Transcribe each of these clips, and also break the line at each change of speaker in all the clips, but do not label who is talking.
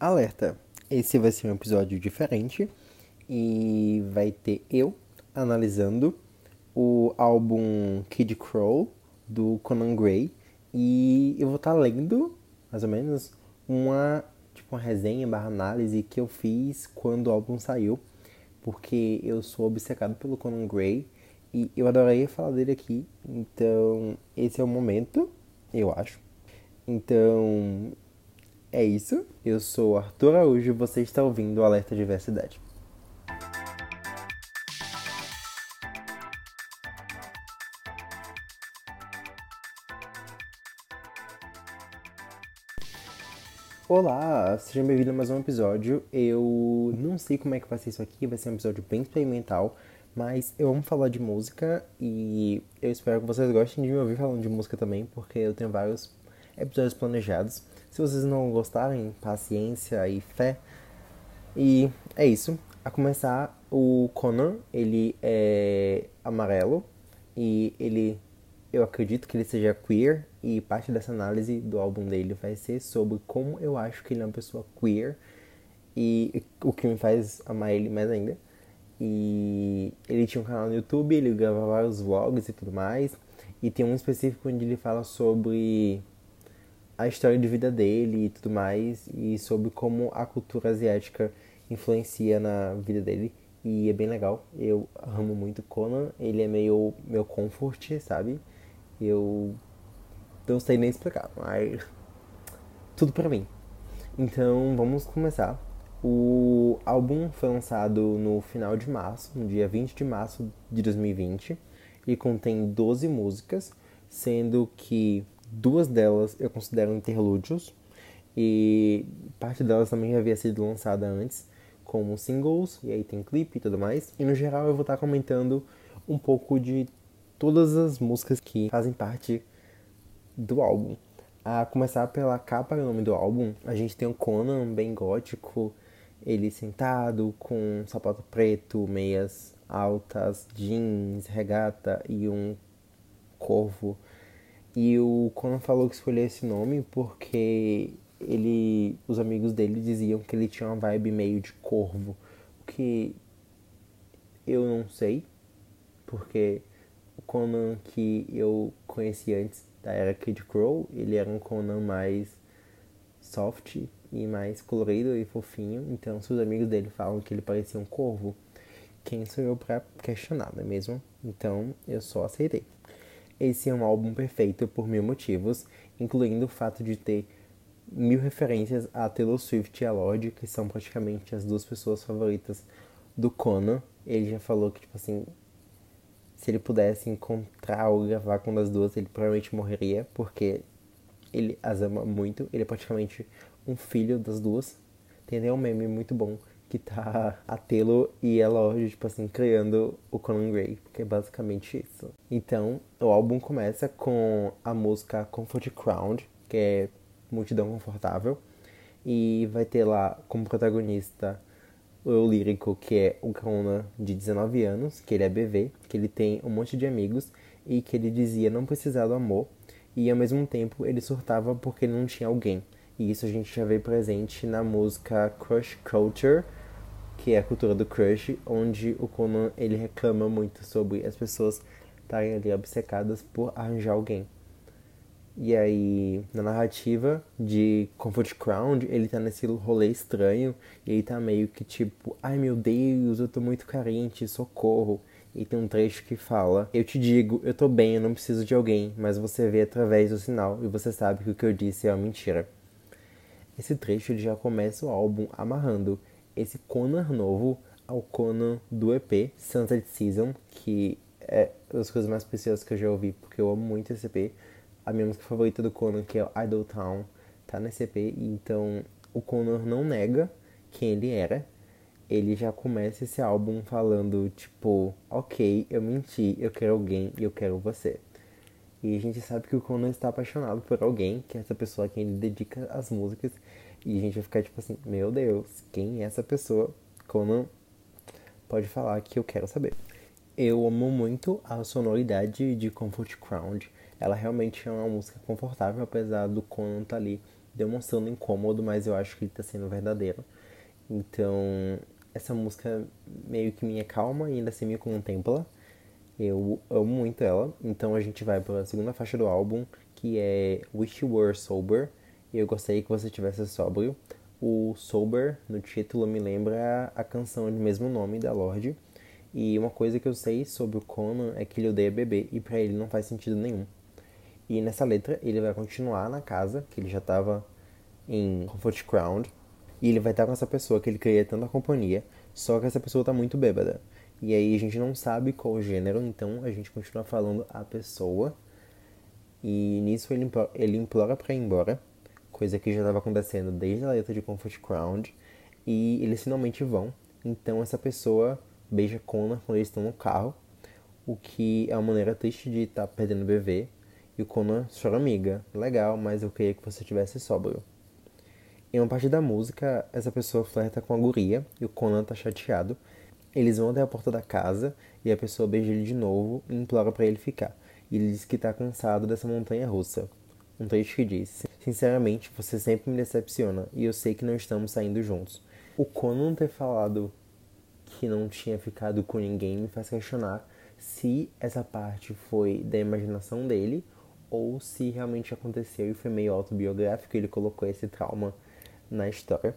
Alerta! Esse vai ser um episódio diferente e vai ter eu analisando o álbum Kid Crow do Conan Gray e eu vou estar tá lendo mais ou menos uma tipo uma resenha barra análise que eu fiz quando o álbum saiu porque eu sou obcecado pelo Conan Gray e eu adoraria falar dele aqui então esse é o momento eu acho então é isso. Eu sou Arthur Araújo e você está ouvindo o Alerta Diversidade. Olá, seja bem-vindo a mais um episódio. Eu não sei como é que vai ser isso aqui, vai ser um episódio bem experimental, mas eu amo falar de música e eu espero que vocês gostem de me ouvir falando de música também, porque eu tenho vários episódios planejados. Se vocês não gostarem, paciência e fé. E é isso. A começar, o Connor, ele é amarelo e ele eu acredito que ele seja queer e parte dessa análise do álbum dele vai ser sobre como eu acho que ele é uma pessoa queer e o que me faz amar ele mais ainda. E ele tinha um canal no YouTube, ele gravava vários vlogs e tudo mais. E tem um específico onde ele fala sobre a história de vida dele e tudo mais, e sobre como a cultura asiática influencia na vida dele. E é bem legal. Eu amo muito Conan. Ele é meio meu comfort, sabe? Eu não sei nem explicar, mas tudo para mim. Então vamos começar. O álbum foi lançado no final de março, no dia 20 de março de 2020, e contém 12 músicas, sendo que Duas delas eu considero interlúdios e parte delas também havia sido lançada antes como singles e aí tem clipe e tudo mais. E no geral eu vou estar comentando um pouco de todas as músicas que fazem parte do álbum. A começar pela capa e nome do álbum, a gente tem o Conan bem gótico, ele sentado com um sapato preto, meias altas, jeans, regata e um corvo e o Conan falou que escolheu esse nome porque ele, os amigos dele diziam que ele tinha uma vibe meio de corvo, o que eu não sei, porque o Conan que eu conheci antes da era Kid Crow, ele era um Conan mais soft e mais colorido e fofinho, então se os amigos dele falam que ele parecia um corvo, quem sou eu para questionar, não é mesmo? Então eu só aceitei. Esse é um álbum perfeito por mil motivos, incluindo o fato de ter mil referências a Taylor Swift e a Lorde, que são praticamente as duas pessoas favoritas do Conan. Ele já falou que, tipo assim, se ele pudesse encontrar ou gravar com uma das duas, ele provavelmente morreria, porque ele as ama muito. Ele é praticamente um filho das duas. Tem até um meme muito bom que tá a Telo e ela hoje, tipo assim, criando o Conan Gray, porque é basicamente isso. Então, o álbum começa com a música Comfort Crowd, que é Multidão Confortável, e vai ter lá como protagonista o lírico, que é o Conan de 19 anos, que ele é BV, que ele tem um monte de amigos e que ele dizia não precisar do amor, e ao mesmo tempo ele surtava porque ele não tinha alguém. E isso a gente já vê presente na música Crush Culture, que é a cultura do crush, onde o Conan ele reclama muito sobre as pessoas estarem ali obcecadas por arranjar alguém. E aí, na narrativa de Comfort Crown, ele tá nesse rolê estranho e ele tá meio que tipo, ai meu Deus, eu tô muito carente, socorro. E tem um trecho que fala: Eu te digo, eu tô bem, eu não preciso de alguém, mas você vê através do sinal e você sabe que o que eu disse é uma mentira. Esse trecho ele já começa o álbum amarrando esse Conan novo ao Conan do EP Sunset Season, que é das coisas mais preciosas que eu já ouvi, porque eu amo muito esse EP. A minha música favorita do Conan, que é Idol Town, tá nesse EP, então o Conan não nega quem ele era. Ele já começa esse álbum falando, tipo, ok, eu menti, eu quero alguém e eu quero você. E a gente sabe que o Conan está apaixonado por alguém, que é essa pessoa a quem ele dedica as músicas. E a gente vai ficar tipo assim, meu Deus, quem é essa pessoa? Conan pode falar que eu quero saber. Eu amo muito a sonoridade de Comfort Crowd. Ela realmente é uma música confortável, apesar do Conan tá ali demonstrando incômodo, mas eu acho que ele tá sendo verdadeiro. Então, essa música meio que me acalma e ainda assim me contempla. Eu amo muito ela. Então a gente vai para a segunda faixa do álbum, que é Wish You Were Sober. E eu gostaria que você tivesse sóbrio. O Sober, no título, me lembra a canção de mesmo nome da Lorde. E uma coisa que eu sei sobre o Conan é que ele odeia beber e para ele não faz sentido nenhum. E nessa letra ele vai continuar na casa, que ele já estava em Comfort Ground, e ele vai estar com essa pessoa que ele queria tanta companhia, só que essa pessoa tá muito bêbada. E aí a gente não sabe qual gênero, então a gente continua falando a pessoa. E nisso ele implora, ele implora pra ir embora, coisa que já estava acontecendo desde a letra de Comfort Ground. E eles finalmente vão. Então essa pessoa beija Conan quando eles estão no carro, o que é uma maneira triste de estar tá perdendo o bebê. E o Conan chora amiga, legal, mas eu queria que você tivesse sóbrio. Em uma parte da música, essa pessoa flerta com a guria e o Conan tá chateado. Eles vão até a porta da casa e a pessoa beija ele de novo e implora para ele ficar. E ele diz que tá cansado dessa montanha russa. Um trecho que diz: Sinceramente, você sempre me decepciona e eu sei que não estamos saindo juntos. O Conan ter falado que não tinha ficado com ninguém me faz questionar se essa parte foi da imaginação dele ou se realmente aconteceu e foi meio autobiográfico. Ele colocou esse trauma na história.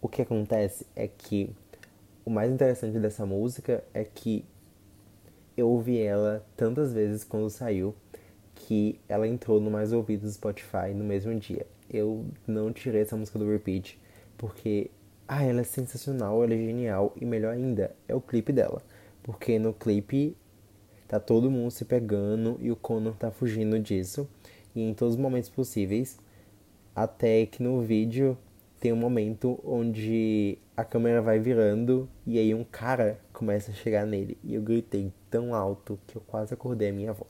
O que acontece é que o mais interessante dessa música é que eu ouvi ela tantas vezes quando saiu que ela entrou no mais ouvidos do Spotify no mesmo dia. Eu não tirei essa música do repeat porque ah, ela é sensacional, ela é genial e melhor ainda é o clipe dela, porque no clipe tá todo mundo se pegando e o Conan tá fugindo disso e em todos os momentos possíveis, até que no vídeo tem um momento onde a câmera vai virando e aí um cara começa a chegar nele. E eu gritei tão alto que eu quase acordei a minha avó.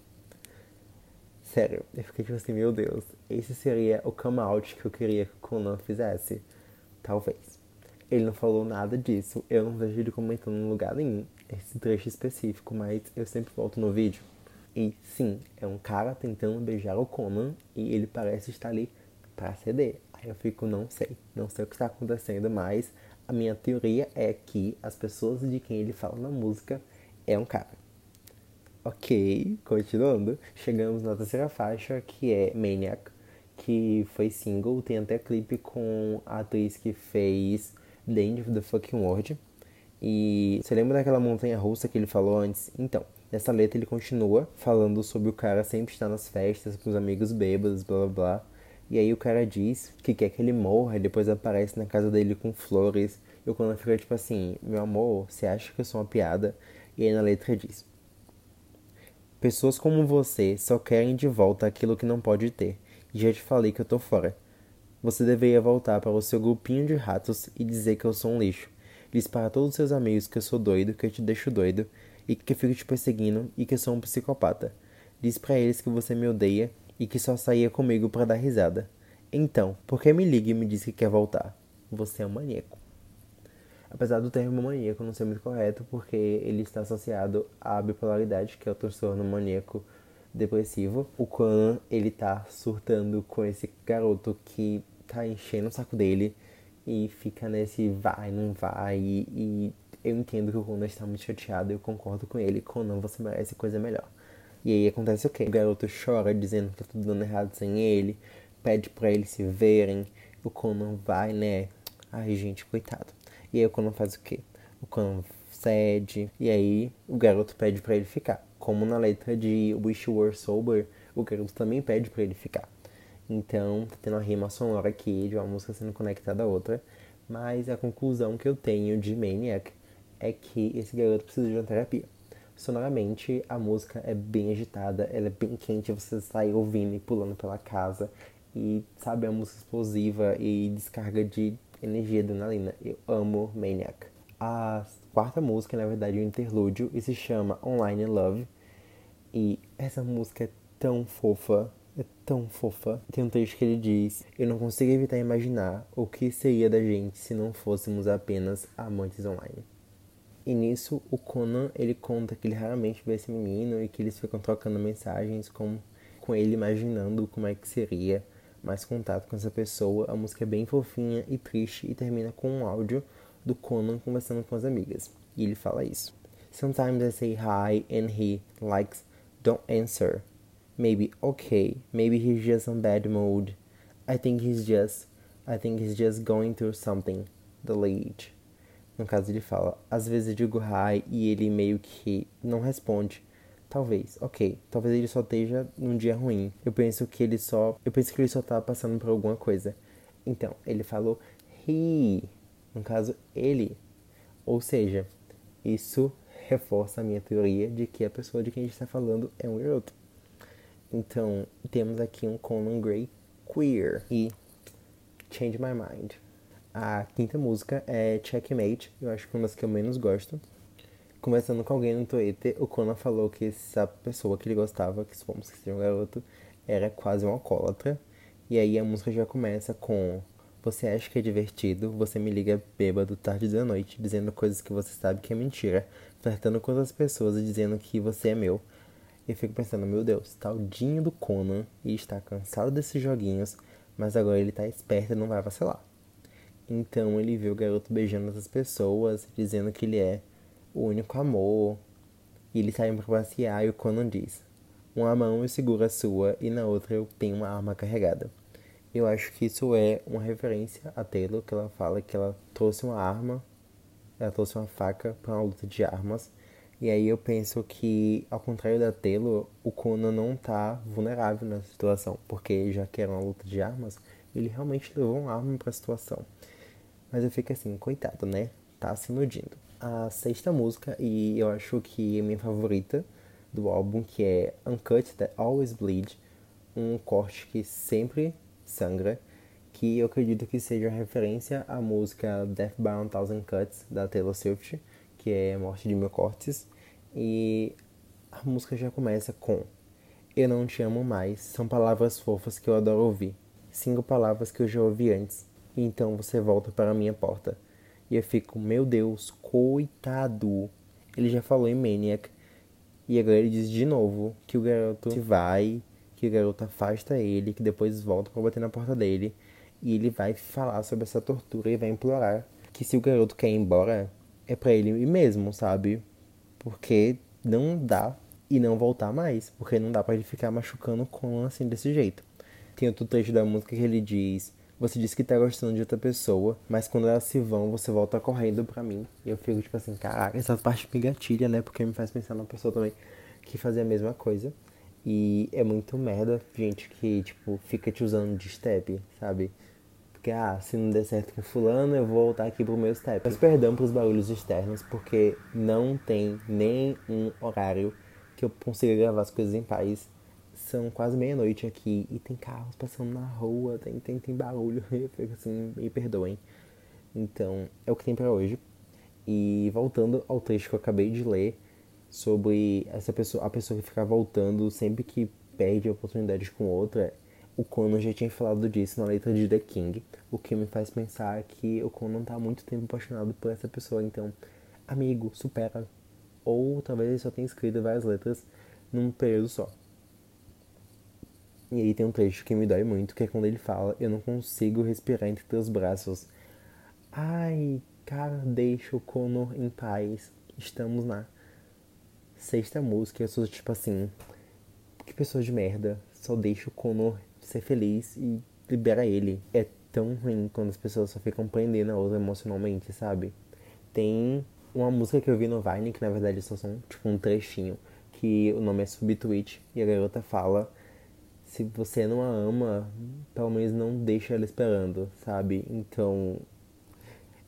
Sério, eu fiquei tipo assim, meu Deus, esse seria o come out que eu queria que o Conan fizesse? Talvez. Ele não falou nada disso, eu não vejo ele comentando em lugar nenhum esse trecho específico, mas eu sempre volto no vídeo. E sim, é um cara tentando beijar o Conan e ele parece estar ali para ceder. Aí eu fico, não sei, não sei o que está acontecendo, mas a minha teoria é que as pessoas de quem ele fala na música é um cara. Ok, continuando, chegamos na terceira faixa, que é Maniac, que foi single, tem até clipe com a atriz que fez The End of the Fucking World. E você lembra daquela montanha russa que ele falou antes? Então, nessa letra ele continua falando sobre o cara sempre estar nas festas com os amigos bêbados, blá blá blá. E aí o cara diz que quer que ele morra e depois aparece na casa dele com flores. E o Conan fica tipo assim, meu amor, você acha que eu sou uma piada? E aí na letra diz: Pessoas como você só querem de volta aquilo que não pode ter. E já te falei que eu tô fora. Você deveria voltar para o seu grupinho de ratos e dizer que eu sou um lixo. Diz para todos os seus amigos que eu sou doido, que eu te deixo doido e que fico te perseguindo e que sou um psicopata. Diz para eles que você me odeia e que só saía comigo para dar risada. Então, por que me liga e me diz que quer voltar? Você é um maníaco. Apesar do termo maníaco não ser muito correto, porque ele está associado à bipolaridade, que é o transtorno maníaco depressivo, o Conan, ele tá surtando com esse garoto que tá enchendo o saco dele e fica nesse vai, não vai, e, e eu entendo que o Conan está muito chateado, eu concordo com ele, Conan, você merece coisa melhor. E aí acontece o quê? O garoto chora dizendo que tá tudo dando errado sem ele, pede para eles se verem. O Conan vai, né? Ai, gente, coitado. E aí o Conan faz o quê? O Conan cede, e aí o garoto pede para ele ficar. Como na letra de Wish You Were Sober, o garoto também pede para ele ficar. Então, tá tendo uma rima sonora aqui de uma música sendo conectada à outra. Mas a conclusão que eu tenho de Maniac é que esse garoto precisa de uma terapia sonoramente a música é bem agitada, ela é bem quente, você sai ouvindo e pulando pela casa. E sabe, é uma música explosiva e descarga de energia adrenalina. Eu amo Maniac. A quarta música, na verdade, é um interlúdio e se chama Online Love. E essa música é tão fofa, é tão fofa. Tem um trecho que ele diz: Eu não consigo evitar imaginar o que seria da gente se não fôssemos apenas amantes online. E nisso o Conan ele conta que ele raramente vê esse menino e que eles ficam trocando mensagens com, com ele imaginando como é que seria mais contato com essa pessoa. A música é bem fofinha e triste e termina com um áudio do Conan conversando com as amigas. E ele fala isso. Sometimes I say hi and he likes don't answer. Maybe okay, maybe he's just on bad mood. I think he's just I think he's just going through something. Delete. No caso ele fala, às vezes eu digo hi e ele meio que não responde. Talvez, ok. Talvez ele só esteja num dia ruim. Eu penso que ele só. Eu penso que ele só tá passando por alguma coisa. Então, ele falou he. No caso, ele. Ou seja, isso reforça a minha teoria de que a pessoa de quem a gente está falando é um garoto. Então, temos aqui um Conan Gray queer e Change My Mind. A quinta música é Checkmate, eu acho que é uma das que eu menos gosto. Conversando com alguém no Twitter, o Conan falou que essa pessoa que ele gostava, que supomos que seja um garoto, era quase um alcoólatra. E aí a música já começa com Você acha que é divertido, você me liga bêbado tarde da noite, dizendo coisas que você sabe que é mentira, flertando com outras pessoas e dizendo que você é meu. Eu fico pensando, meu Deus, taldinho do Conan e está cansado desses joguinhos, mas agora ele tá esperto e não vai vacilar. Então ele vê o garoto beijando outras pessoas, dizendo que ele é o único amor. E eles saem para passear e o Conan diz: Uma mão eu seguro a sua e na outra eu tenho uma arma carregada. Eu acho que isso é uma referência a Taylor, que ela fala que ela trouxe uma arma, ela trouxe uma faca para uma luta de armas. E aí eu penso que, ao contrário da Taylor, o Conan não tá vulnerável nessa situação, porque já que era uma luta de armas, ele realmente levou uma arma para a situação. Mas eu fico assim, coitado, né? Tá se iludindo a sexta música e eu acho que é minha favorita do álbum, que é Uncut That Always Bleed, um corte que sempre sangra, que eu acredito que seja referência à música Death by a Thousand Cuts da Taylor Swift, que é Morte de Mil Cortes, e a música já começa com Eu não te amo mais, são palavras fofas que eu adoro ouvir, cinco palavras que eu já ouvi antes, e então você volta para a minha porta. E eu fico, meu Deus, coitado. Ele já falou em Maniac. E agora ele diz de novo que o garoto vai, que o garoto afasta ele, que depois volta para bater na porta dele. E ele vai falar sobre essa tortura e vai implorar que se o garoto quer ir embora, é para ele ir mesmo, sabe? Porque não dá e não voltar mais. Porque não dá para ele ficar machucando com assim desse jeito. Tem outro trecho da música que ele diz você diz que tá gostando de outra pessoa, mas quando elas se vão, você volta correndo pra mim. E eu fico tipo assim, caraca, essa parte me gatilha, né? Porque me faz pensar numa pessoa também que fazia a mesma coisa. E é muito merda, gente, que, tipo, fica te usando de step, sabe? Porque, ah, se não der certo com fulano, eu vou voltar aqui pro meu step. Mas perdão pros barulhos externos, porque não tem nem um horário que eu consiga gravar as coisas em paz são quase meia-noite aqui e tem carros passando na rua, tem, tem, tem barulho, eu fico assim, me perdoem. Então, é o que tem para hoje. E voltando ao texto que eu acabei de ler sobre essa pessoa, a pessoa que fica voltando sempre que perde oportunidades com outra, o Conan já tinha falado disso na letra de The King, o que me faz pensar que o Conan tá há muito tempo apaixonado por essa pessoa, então, amigo, supera. Ou talvez ele só tenha escrito várias letras num período só. E aí tem um trecho que me dói muito, que é quando ele fala: Eu não consigo respirar entre teus braços. Ai, cara, deixa o Connor em paz. Estamos na sexta música. Eu sou tipo assim: Que pessoa de merda. Só deixa o Connor ser feliz e libera ele. É tão ruim quando as pessoas só ficam prendendo a outra emocionalmente, sabe? Tem uma música que eu vi no Vine, que na verdade só são tipo um trechinho, que o nome é Subtweet, e a garota fala se você não a ama, pelo menos não deixa ela esperando, sabe? Então,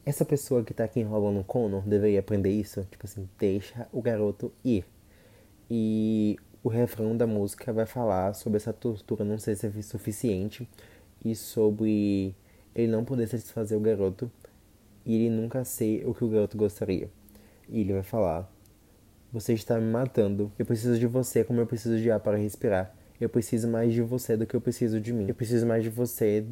essa pessoa que tá aqui enrolando o Connor deveria aprender isso. Tipo assim, deixa o garoto ir. E o refrão da música vai falar sobre essa tortura não ser suficiente e sobre ele não poder satisfazer o garoto e ele nunca ser o que o garoto gostaria. E ele vai falar: Você está me matando. Eu preciso de você como eu preciso de ar para respirar. Eu preciso mais de você do que eu preciso de mim. Eu preciso mais de você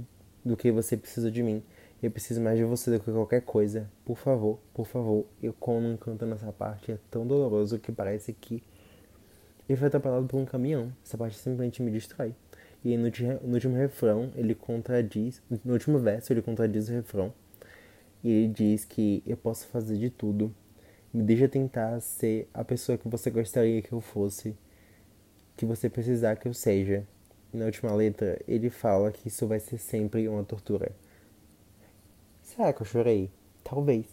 do que você precisa de mim. Eu preciso mais de você do que qualquer coisa. Por favor, por favor. Eu como canto nessa parte é tão doloroso que parece que ele foi atropelado por um caminhão. Essa parte simplesmente me distrai. E no, no último refrão, ele contradiz. No último verso, ele contradiz o refrão. E ele diz que eu posso fazer de tudo. Me deixa tentar ser a pessoa que você gostaria que eu fosse. Que você precisar que eu seja. Na última letra, ele fala que isso vai ser sempre uma tortura. Será que eu chorei? Talvez.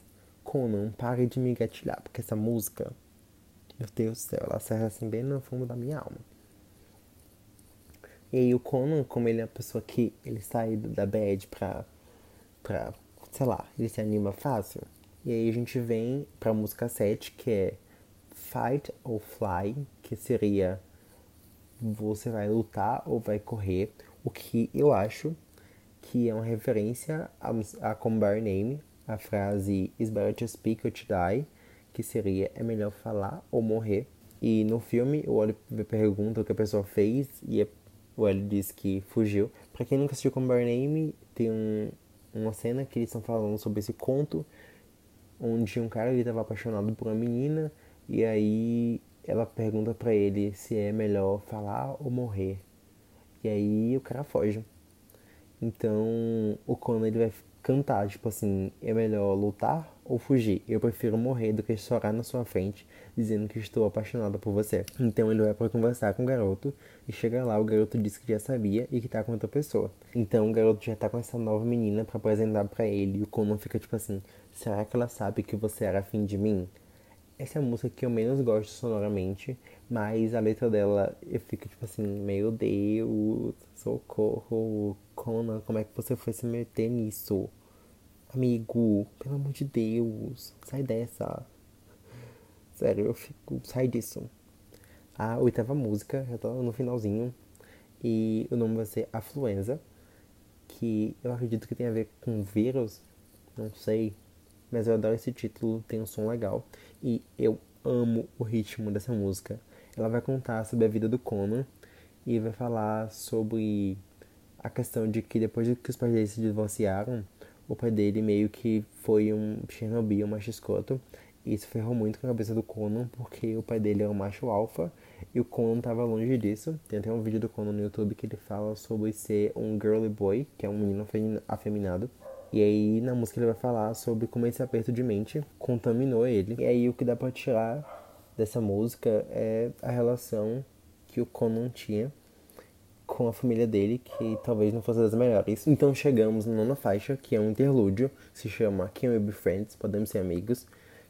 Conan, pare de me gatilhar, porque essa música, meu Deus do céu, ela serve assim bem no fundo da minha alma. E aí o Conan, como ele é uma pessoa que ele sai da bad pra, pra, sei lá, ele se anima fácil. E aí a gente vem pra música 7, que é Fight or Fly, que seria você vai lutar ou vai correr, o que eu acho que é uma referência a, a Combar Name, a frase Is better to speak or to die, que seria é melhor falar ou morrer. E no filme o Oliver pergunta o que a pessoa fez e o L diz que fugiu. Pra quem nunca assistiu Combar Name, tem um, uma cena que eles estão falando sobre esse conto onde um cara estava apaixonado por uma menina e aí ela pergunta para ele se é melhor falar ou morrer. E aí o cara foge. Então o Conan ele vai cantar, tipo assim, é melhor lutar ou fugir? Eu prefiro morrer do que chorar na sua frente dizendo que estou apaixonada por você. Então ele vai para conversar com o garoto e chega lá, o garoto diz que já sabia e que tá com outra pessoa. Então o garoto já tá com essa nova menina para apresentar para ele e o Conan fica tipo assim, será que ela sabe que você era afim de mim? Essa é a música que eu menos gosto sonoramente, mas a letra dela eu fico tipo assim, meu Deus, socorro, Conan, como é que você foi se meter nisso? Amigo, pelo amor de Deus, sai dessa. Sério, eu fico, sai disso. A oitava música, já tô no finalzinho, e o nome vai ser Afluenza, que eu acredito que tem a ver com vírus, não sei, mas eu adoro esse título, tem um som legal. E eu amo o ritmo dessa música. Ela vai contar sobre a vida do Conan e vai falar sobre a questão de que depois que os pais dele se divorciaram, o pai dele meio que foi um Chernobyl, um macho escroto. E isso ferrou muito com a cabeça do Conan, porque o pai dele é um macho alfa e o Conan tava longe disso. Tem até um vídeo do Conan no YouTube que ele fala sobre ser um girly boy, que é um menino afeminado. E aí na música ele vai falar sobre como esse aperto de mente contaminou ele. E aí o que dá pra tirar dessa música é a relação que o Conan tinha com a família dele, que talvez não fosse das melhores. Então chegamos na nona faixa, que é um interlúdio, se chama Can We Be Friends? Podemos ser amigos,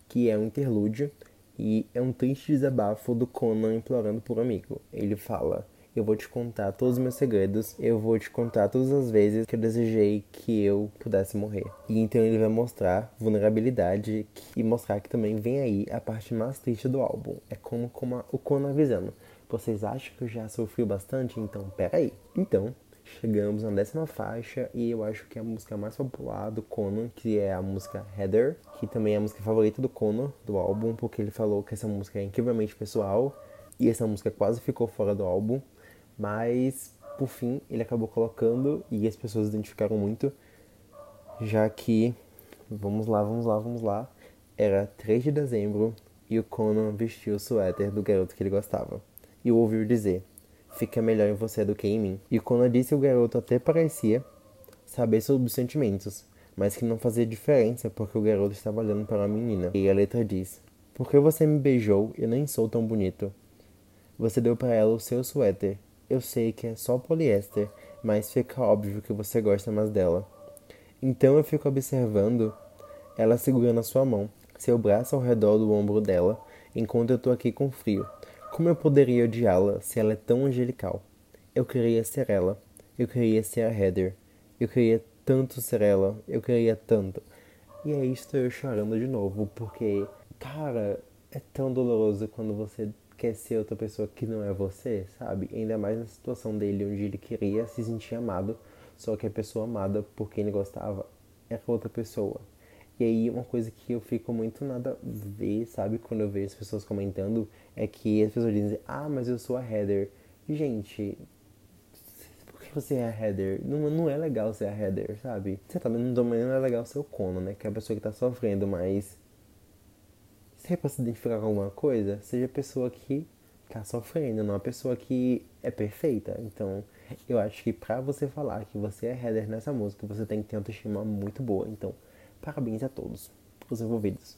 que é um interlúdio e é um triste desabafo do Conan implorando por um amigo. Ele fala: eu vou te contar todos os meus segredos, eu vou te contar todas as vezes que eu desejei que eu pudesse morrer. E então ele vai mostrar vulnerabilidade e mostrar que também vem aí a parte mais triste do álbum. É como, como o Conan avisando. Vocês acham que eu já sofri bastante? Então, peraí. Então, chegamos na décima faixa e eu acho que é a música mais popular do Conan, que é a música Heather, que também é a música favorita do Conan, do álbum, porque ele falou que essa música é incrivelmente pessoal e essa música quase ficou fora do álbum. Mas, por fim, ele acabou colocando e as pessoas identificaram muito, já que, vamos lá, vamos lá, vamos lá, era 3 de dezembro e o Conan vestiu o suéter do garoto que ele gostava. E ouviu dizer: Fica melhor em você do que em mim. E o Conan disse o garoto até parecia saber sobre os sentimentos, mas que não fazia diferença porque o garoto estava olhando para a menina. E a letra diz: Por que você me beijou? Eu nem sou tão bonito. Você deu para ela o seu suéter eu sei que é só poliéster, mas fica óbvio que você gosta mais dela. Então eu fico observando ela segurando a sua mão, seu braço ao redor do ombro dela, enquanto eu tô aqui com frio. Como eu poderia odiá-la se ela é tão angelical? Eu queria ser ela. Eu queria ser a Heather. Eu queria tanto ser ela. Eu queria tanto. E aí estou eu chorando de novo, porque, cara, é tão doloroso quando você quer ser outra pessoa que não é você, sabe? Ainda mais na situação dele, onde ele queria se sentir amado, só que a pessoa amada por quem ele gostava era outra pessoa. E aí, uma coisa que eu fico muito nada a ver, sabe? Quando eu vejo as pessoas comentando, é que as pessoas dizem, ah, mas eu sou a Heather. Gente, por que você é a Heather? Não, não é legal ser a Heather, sabe? Você tá, não, não é legal ser o Conan, né? Que é a pessoa que tá sofrendo, mas se é pra se identificar com alguma coisa, seja a pessoa que tá sofrendo, não a pessoa que é perfeita. Então, eu acho que pra você falar que você é header nessa música, você tem que ter uma autoestima muito boa. Então, parabéns a todos os envolvidos.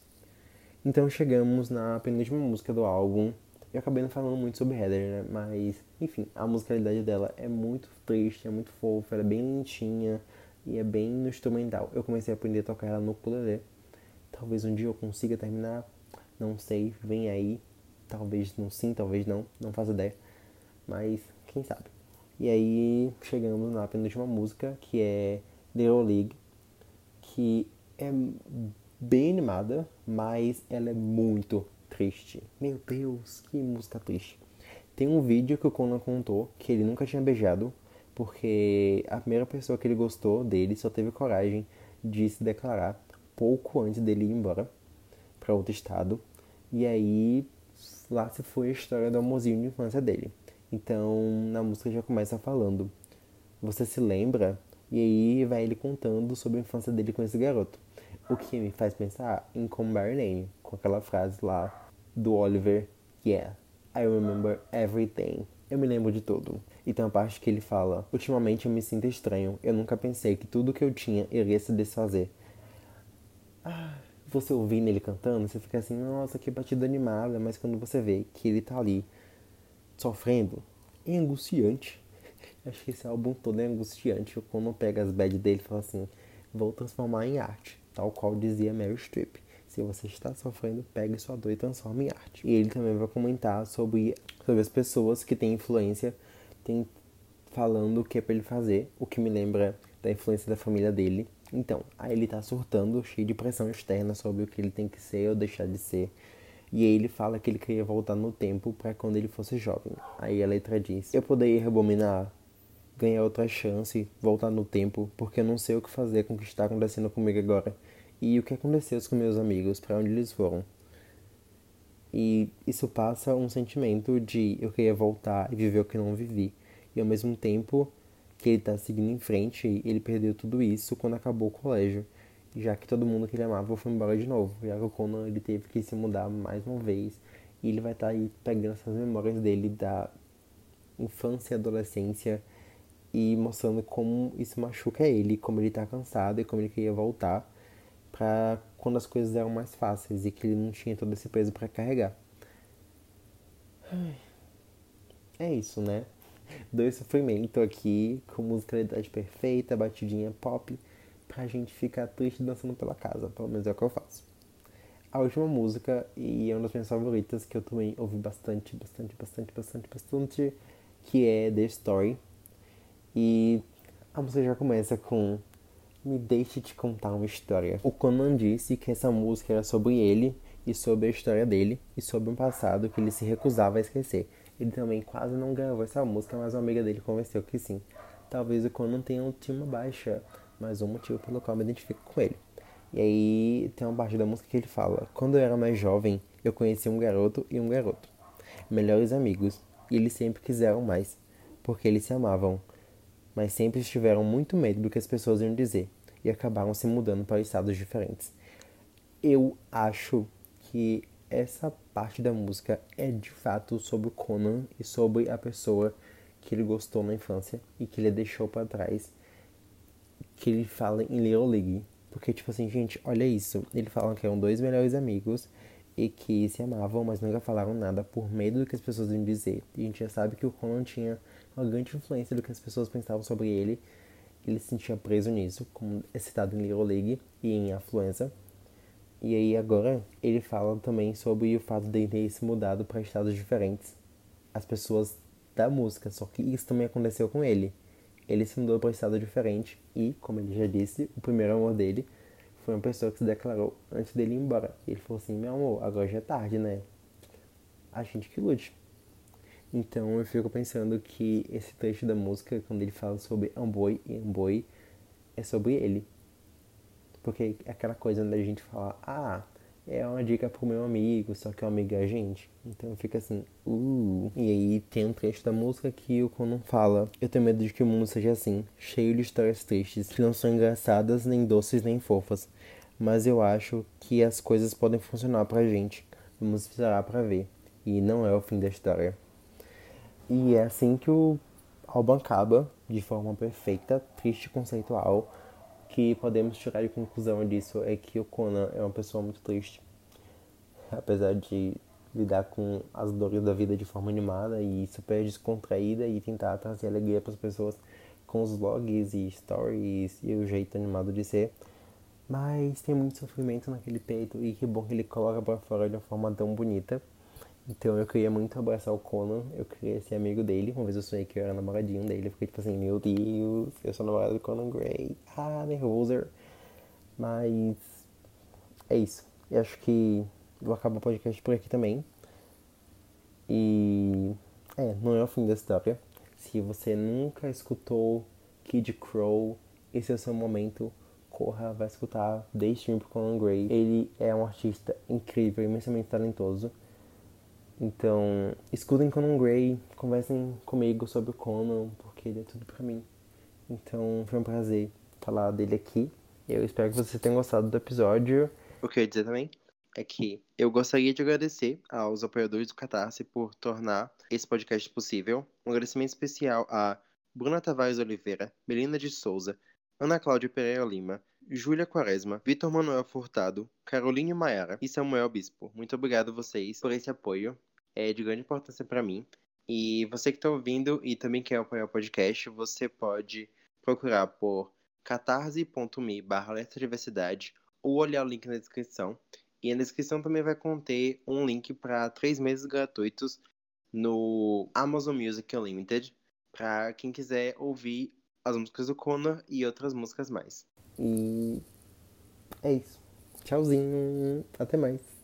Então, chegamos na penúltima música do álbum. Eu acabei não falando muito sobre header, né? Mas, enfim, a musicalidade dela é muito triste, é muito fofa, ela é bem lentinha e é bem instrumental. Eu comecei a aprender a tocar ela no ukulele. Talvez um dia eu consiga terminar, não sei, vem aí. Talvez não sim, talvez não, não faço ideia. Mas quem sabe. E aí chegamos na penúltima música, que é Little League, que é bem animada, mas ela é muito triste. Meu Deus, que música triste. Tem um vídeo que o Conan contou que ele nunca tinha beijado, porque a primeira pessoa que ele gostou dele só teve coragem de se declarar pouco antes dele ir embora para outro estado. E aí lá se foi a história do amorzinho de infância dele. Então na música já começa falando: Você se lembra? E aí vai ele contando sobre a infância dele com esse garoto. O que me faz pensar em Come By Name, com aquela frase lá do Oliver: Yeah, I remember everything. Eu me lembro de tudo. E tem uma parte que ele fala: Ultimamente eu me sinto estranho. Eu nunca pensei que tudo que eu tinha iria se desfazer. Você ouvindo ele cantando, você fica assim: Nossa, que batida animada. Mas quando você vê que ele tá ali sofrendo, é angustiante. Acho que esse álbum todo é angustiante. Quando pega as bad dele fala assim: Vou transformar em arte, tal qual dizia Mary Streep. Se você está sofrendo, pegue sua dor e transforme em arte. E ele também vai comentar sobre, sobre as pessoas que têm influência, tem, falando o que é pra ele fazer, o que me lembra da influência da família dele. Então, aí ele tá surtando, cheio de pressão externa sobre o que ele tem que ser ou deixar de ser. E ele fala que ele queria voltar no tempo para quando ele fosse jovem. Aí a letra diz: Eu poderia rebobinar, ganhar outra chance, voltar no tempo, porque eu não sei o que fazer com o que está acontecendo comigo agora e o que aconteceu com meus amigos, para onde eles foram. E isso passa um sentimento de eu queria voltar e viver o que não vivi. E ao mesmo tempo que ele está seguindo em frente, ele perdeu tudo isso quando acabou o colégio. Já que todo mundo que ele amava foi embora de novo. Já que o Conan ele teve que se mudar mais uma vez. E ele vai estar tá aí pegando essas memórias dele da infância e adolescência e mostrando como isso machuca ele, como ele está cansado e como ele queria voltar para quando as coisas eram mais fáceis e que ele não tinha todo esse peso para carregar. É isso, né? Dois sofrimento aqui, com musicalidade perfeita, batidinha pop, pra gente ficar triste dançando pela casa, pelo menos é o que eu faço. A última música, e é uma das minhas favoritas, que eu também ouvi bastante, bastante, bastante, bastante, bastante, que é The Story. E a música já começa com me deixe te contar uma história. O Conan disse que essa música era sobre ele e sobre a história dele e sobre um passado que ele se recusava a esquecer. Ele também quase não gravou essa música, mas uma amiga dele convenceu que sim. Talvez o Conan tenha um time baixa, mas um motivo pelo qual me identifico com ele. E aí tem uma parte da música que ele fala: Quando eu era mais jovem, eu conheci um garoto e um garoto, melhores amigos, e eles sempre quiseram mais, porque eles se amavam mas sempre tiveram muito medo do que as pessoas iam dizer e acabaram se mudando para estados diferentes. Eu acho que essa parte da música é de fato sobre o Conan e sobre a pessoa que ele gostou na infância e que ele deixou para trás. Que ele fala em Little League. Porque, tipo assim, gente, olha isso. Ele fala que eram dois melhores amigos e que se amavam, mas nunca falaram nada por medo do que as pessoas iam dizer. E a gente já sabe que o Conan tinha uma grande influência do que as pessoas pensavam sobre ele. Ele se sentia preso nisso, como é citado em Little League e em Afluência. E aí agora ele fala também sobre o fato de ter se mudado para estados diferentes. As pessoas da música, só que isso também aconteceu com ele. Ele se mudou para um estado diferente e, como ele já disse, o primeiro amor dele foi uma pessoa que se declarou antes dele ir embora. E ele falou assim: Meu amor, agora já é tarde, né? A gente que lute. Então eu fico pensando que esse trecho da música, quando ele fala sobre Amboy e Amboy, é sobre ele. Porque é aquela coisa da gente falar, ah, é uma dica pro meu amigo, só que o amigo é a gente. Então fica assim, uh. E aí tem um trecho da música que o Conan fala: Eu tenho medo de que o mundo seja assim, cheio de histórias tristes, que não são engraçadas, nem doces, nem fofas. Mas eu acho que as coisas podem funcionar pra gente. Vamos esperar pra ver. E não é o fim da história. E é assim que o álbum acaba, de forma perfeita, triste conceitual. Que podemos tirar de conclusão disso é que o Conan é uma pessoa muito triste. Apesar de lidar com as dores da vida de forma animada e super descontraída e tentar trazer alegria para as pessoas com os vlogs e stories e o jeito animado de ser. Mas tem muito sofrimento naquele peito e que bom que ele coloca pra fora de uma forma tão bonita. Então eu queria muito abraçar o Conan, eu queria ser amigo dele. Uma vez eu sonhei que eu era namoradinho dele, eu fiquei tipo assim, meu Deus, eu sou namorado do Conan Gray. Ah, nervoso. Mas é isso. Eu acho que vou acabar o podcast por aqui também. E é, não é o fim da história. Se você nunca escutou Kid Crow, esse é o seu momento. Corra, vai escutar Day Stream pro Conan Gray. Ele é um artista incrível, imensamente talentoso. Então, escutem Conan Gray, conversem comigo sobre o Conan, porque ele é tudo pra mim. Então, foi um prazer falar dele aqui. Eu espero que vocês tenham gostado do episódio. O que eu ia dizer também é que eu gostaria de agradecer aos apoiadores do Catarse por tornar esse podcast possível. Um agradecimento especial a Bruna Tavares Oliveira, Melina de Souza, Ana Cláudia Pereira Lima, Júlia Quaresma, Vitor Manuel Furtado, Caroline Maiara e Samuel Bispo. Muito obrigado a vocês por esse apoio é de grande importância para mim. E você que está ouvindo e também quer apoiar o podcast, você pode procurar por catarse.me barra diversidade ou olhar o link na descrição. E na descrição também vai conter um link para três meses gratuitos no Amazon Music Unlimited para quem quiser ouvir as músicas do Conor e outras músicas mais. E é isso. Tchauzinho. Até mais.